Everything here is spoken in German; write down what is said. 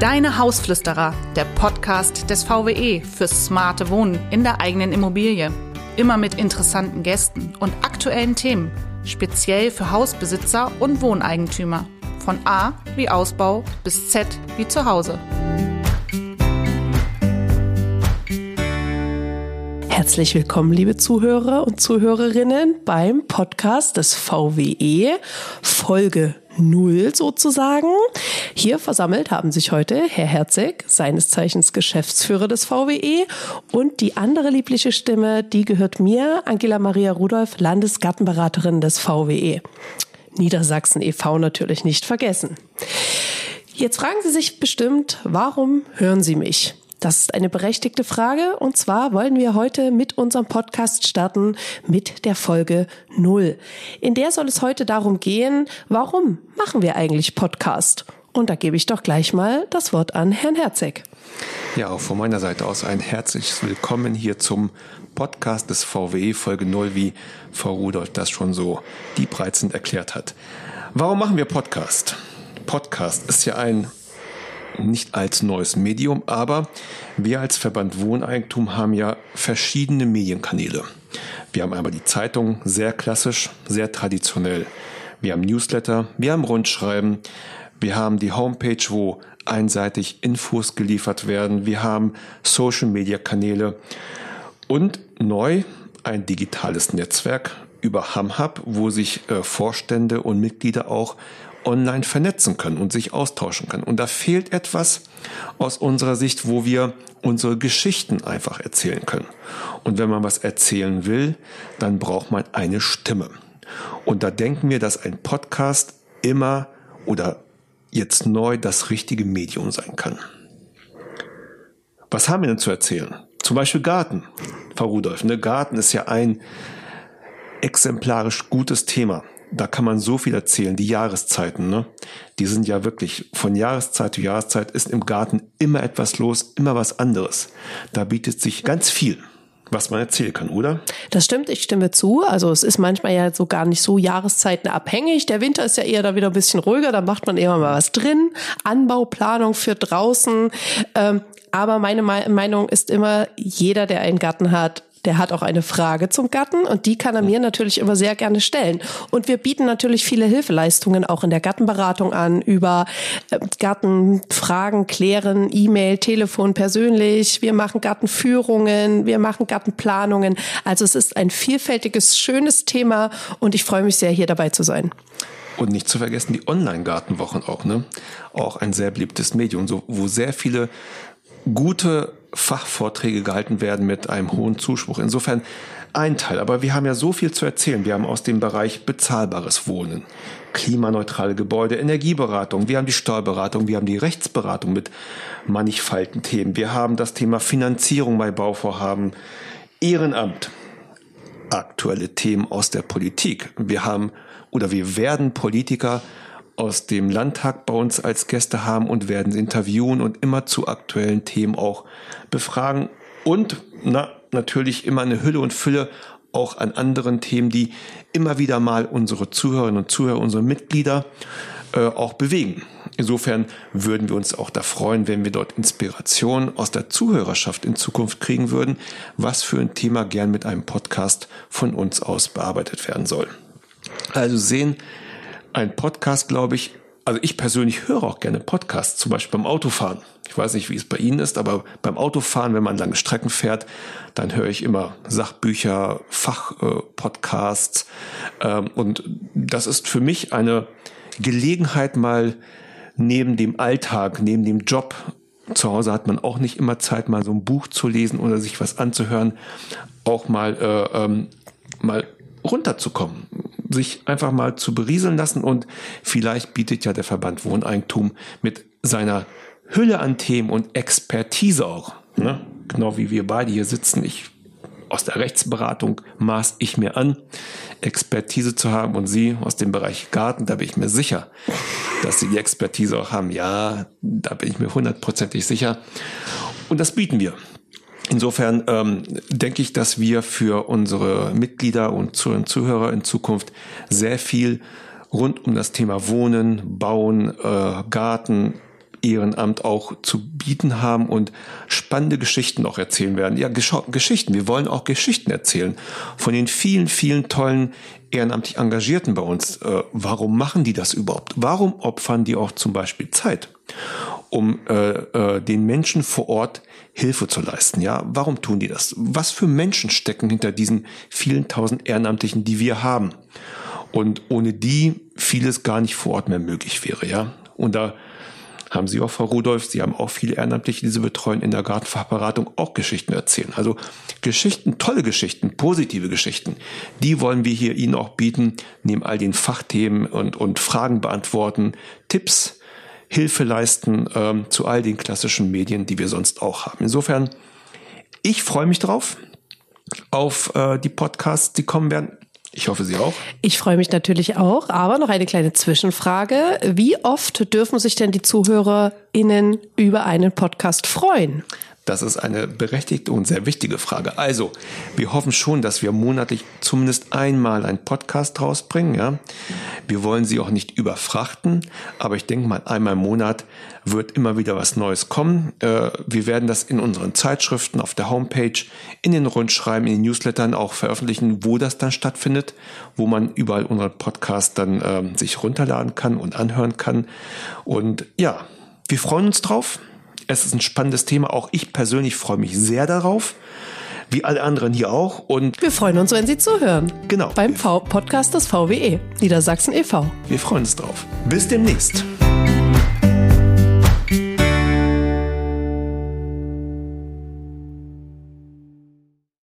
Deine Hausflüsterer, der Podcast des VWE fürs smarte Wohnen in der eigenen Immobilie. Immer mit interessanten Gästen und aktuellen Themen, speziell für Hausbesitzer und Wohneigentümer. Von A wie Ausbau bis Z wie Zuhause. Herzlich willkommen, liebe Zuhörer und Zuhörerinnen, beim Podcast des VWE, Folge Null sozusagen. Hier versammelt haben sich heute Herr Herzig, seines Zeichens Geschäftsführer des VWE, und die andere liebliche Stimme, die gehört mir, Angela Maria Rudolph, Landesgartenberaterin des VWE. Niedersachsen e.V. natürlich nicht vergessen. Jetzt fragen Sie sich bestimmt, warum hören Sie mich? Das ist eine berechtigte Frage und zwar wollen wir heute mit unserem Podcast starten mit der Folge Null. In der soll es heute darum gehen, warum machen wir eigentlich Podcast? Und da gebe ich doch gleich mal das Wort an Herrn Herzeg. Ja, auch von meiner Seite aus ein herzliches Willkommen hier zum Podcast des VW Folge Null, wie Frau Rudolph das schon so diebreizend erklärt hat. Warum machen wir Podcast? Podcast ist ja ein nicht als neues Medium, aber wir als Verband Wohneigentum haben ja verschiedene Medienkanäle. Wir haben einmal die Zeitung, sehr klassisch, sehr traditionell. Wir haben Newsletter, wir haben Rundschreiben, wir haben die Homepage, wo einseitig Infos geliefert werden, wir haben Social-Media-Kanäle und neu ein digitales Netzwerk über HamHub, wo sich äh, Vorstände und Mitglieder auch online vernetzen können und sich austauschen können. Und da fehlt etwas aus unserer Sicht, wo wir unsere Geschichten einfach erzählen können. Und wenn man was erzählen will, dann braucht man eine Stimme. Und da denken wir, dass ein Podcast immer oder jetzt neu das richtige Medium sein kann. Was haben wir denn zu erzählen? Zum Beispiel Garten, Frau Rudolph. Ne? Garten ist ja ein exemplarisch gutes Thema da kann man so viel erzählen. Die Jahreszeiten, ne? Die sind ja wirklich von Jahreszeit zu Jahreszeit ist im Garten immer etwas los, immer was anderes. Da bietet sich ganz viel was man erzählen kann, oder? Das stimmt, ich stimme zu. Also es ist manchmal ja so gar nicht so jahreszeitenabhängig. Der Winter ist ja eher da wieder ein bisschen ruhiger, da macht man eher mal was drin. Anbauplanung für draußen. Ähm, aber meine Meinung ist immer, jeder, der einen Garten hat, der hat auch eine Frage zum Gatten und die kann er mir natürlich immer sehr gerne stellen. Und wir bieten natürlich viele Hilfeleistungen auch in der Gattenberatung an über äh, Gattenfragen klären, E-Mail, Telefon, persönlich. Wir machen Gattenführungen, wir machen Gattenplanungen. Also es ist ein vielfältiges, schönes Thema und ich freue mich sehr, hier dabei zu sein. Und nicht zu vergessen die Online-Gartenwochen auch, ne? Auch ein sehr beliebtes Medium, so, wo sehr viele gute Fachvorträge gehalten werden mit einem hohen Zuspruch. Insofern ein Teil. Aber wir haben ja so viel zu erzählen. Wir haben aus dem Bereich bezahlbares Wohnen, klimaneutrale Gebäude, Energieberatung, wir haben die Steuerberatung, wir haben die Rechtsberatung mit mannigfalten Themen. Wir haben das Thema Finanzierung bei Bauvorhaben, Ehrenamt, aktuelle Themen aus der Politik. Wir haben oder wir werden Politiker aus dem Landtag bei uns als Gäste haben und werden sie interviewen und immer zu aktuellen Themen auch befragen und na, natürlich immer eine Hülle und Fülle auch an anderen Themen, die immer wieder mal unsere Zuhörerinnen und Zuhörer, unsere Mitglieder äh, auch bewegen. Insofern würden wir uns auch da freuen, wenn wir dort Inspiration aus der Zuhörerschaft in Zukunft kriegen würden, was für ein Thema gern mit einem Podcast von uns aus bearbeitet werden soll. Also sehen, ein Podcast, glaube ich, also ich persönlich höre auch gerne Podcasts, zum Beispiel beim Autofahren. Ich weiß nicht, wie es bei Ihnen ist, aber beim Autofahren, wenn man lange Strecken fährt, dann höre ich immer Sachbücher, Fachpodcasts. Ähm, und das ist für mich eine Gelegenheit, mal neben dem Alltag, neben dem Job, zu Hause hat man auch nicht immer Zeit, mal so ein Buch zu lesen oder sich was anzuhören, auch mal, äh, ähm, mal runterzukommen, sich einfach mal zu berieseln lassen und vielleicht bietet ja der Verband Wohneigentum mit seiner Hülle an Themen und Expertise auch, ne? genau wie wir beide hier sitzen, ich aus der Rechtsberatung maß ich mir an, Expertise zu haben und Sie aus dem Bereich Garten, da bin ich mir sicher, dass Sie die Expertise auch haben. Ja, da bin ich mir hundertprozentig sicher. Und das bieten wir. Insofern ähm, denke ich, dass wir für unsere Mitglieder und Zuhörer in Zukunft sehr viel rund um das Thema Wohnen, Bauen, äh, Garten, Ehrenamt auch zu bieten haben und spannende Geschichten auch erzählen werden. Ja, Gesch Geschichten. Wir wollen auch Geschichten erzählen von den vielen, vielen tollen ehrenamtlich Engagierten bei uns. Äh, warum machen die das überhaupt? Warum opfern die auch zum Beispiel Zeit, um äh, äh, den Menschen vor Ort Hilfe zu leisten? Ja, warum tun die das? Was für Menschen stecken hinter diesen vielen tausend Ehrenamtlichen, die wir haben? Und ohne die vieles gar nicht vor Ort mehr möglich wäre. Ja, und da haben Sie auch, Frau Rudolph, Sie haben auch viele Ehrenamtliche, die Sie betreuen in der Gartenfachberatung, auch Geschichten erzählen. Also Geschichten, tolle Geschichten, positive Geschichten, die wollen wir hier Ihnen auch bieten, neben all den Fachthemen und, und Fragen beantworten, Tipps, Hilfe leisten ähm, zu all den klassischen Medien, die wir sonst auch haben. Insofern, ich freue mich drauf auf äh, die Podcasts, die kommen werden. Ich hoffe, Sie auch. Ich freue mich natürlich auch, aber noch eine kleine Zwischenfrage. Wie oft dürfen sich denn die ZuhörerInnen über einen Podcast freuen? Das ist eine berechtigte und sehr wichtige Frage. Also, wir hoffen schon, dass wir monatlich zumindest einmal einen Podcast rausbringen. Ja? Wir wollen Sie auch nicht überfrachten, aber ich denke mal, einmal im Monat wird immer wieder was Neues kommen. Äh, wir werden das in unseren Zeitschriften, auf der Homepage, in den Rundschreiben, in den Newslettern auch veröffentlichen, wo das dann stattfindet, wo man überall unseren Podcast dann ähm, sich runterladen kann und anhören kann. Und ja, wir freuen uns drauf. Es ist ein spannendes Thema. Auch ich persönlich freue mich sehr darauf. Wie alle anderen hier auch. Und wir freuen uns, wenn Sie zuhören. Genau. Beim v Podcast des VWE, Niedersachsen e.V. Wir freuen uns drauf. Bis demnächst.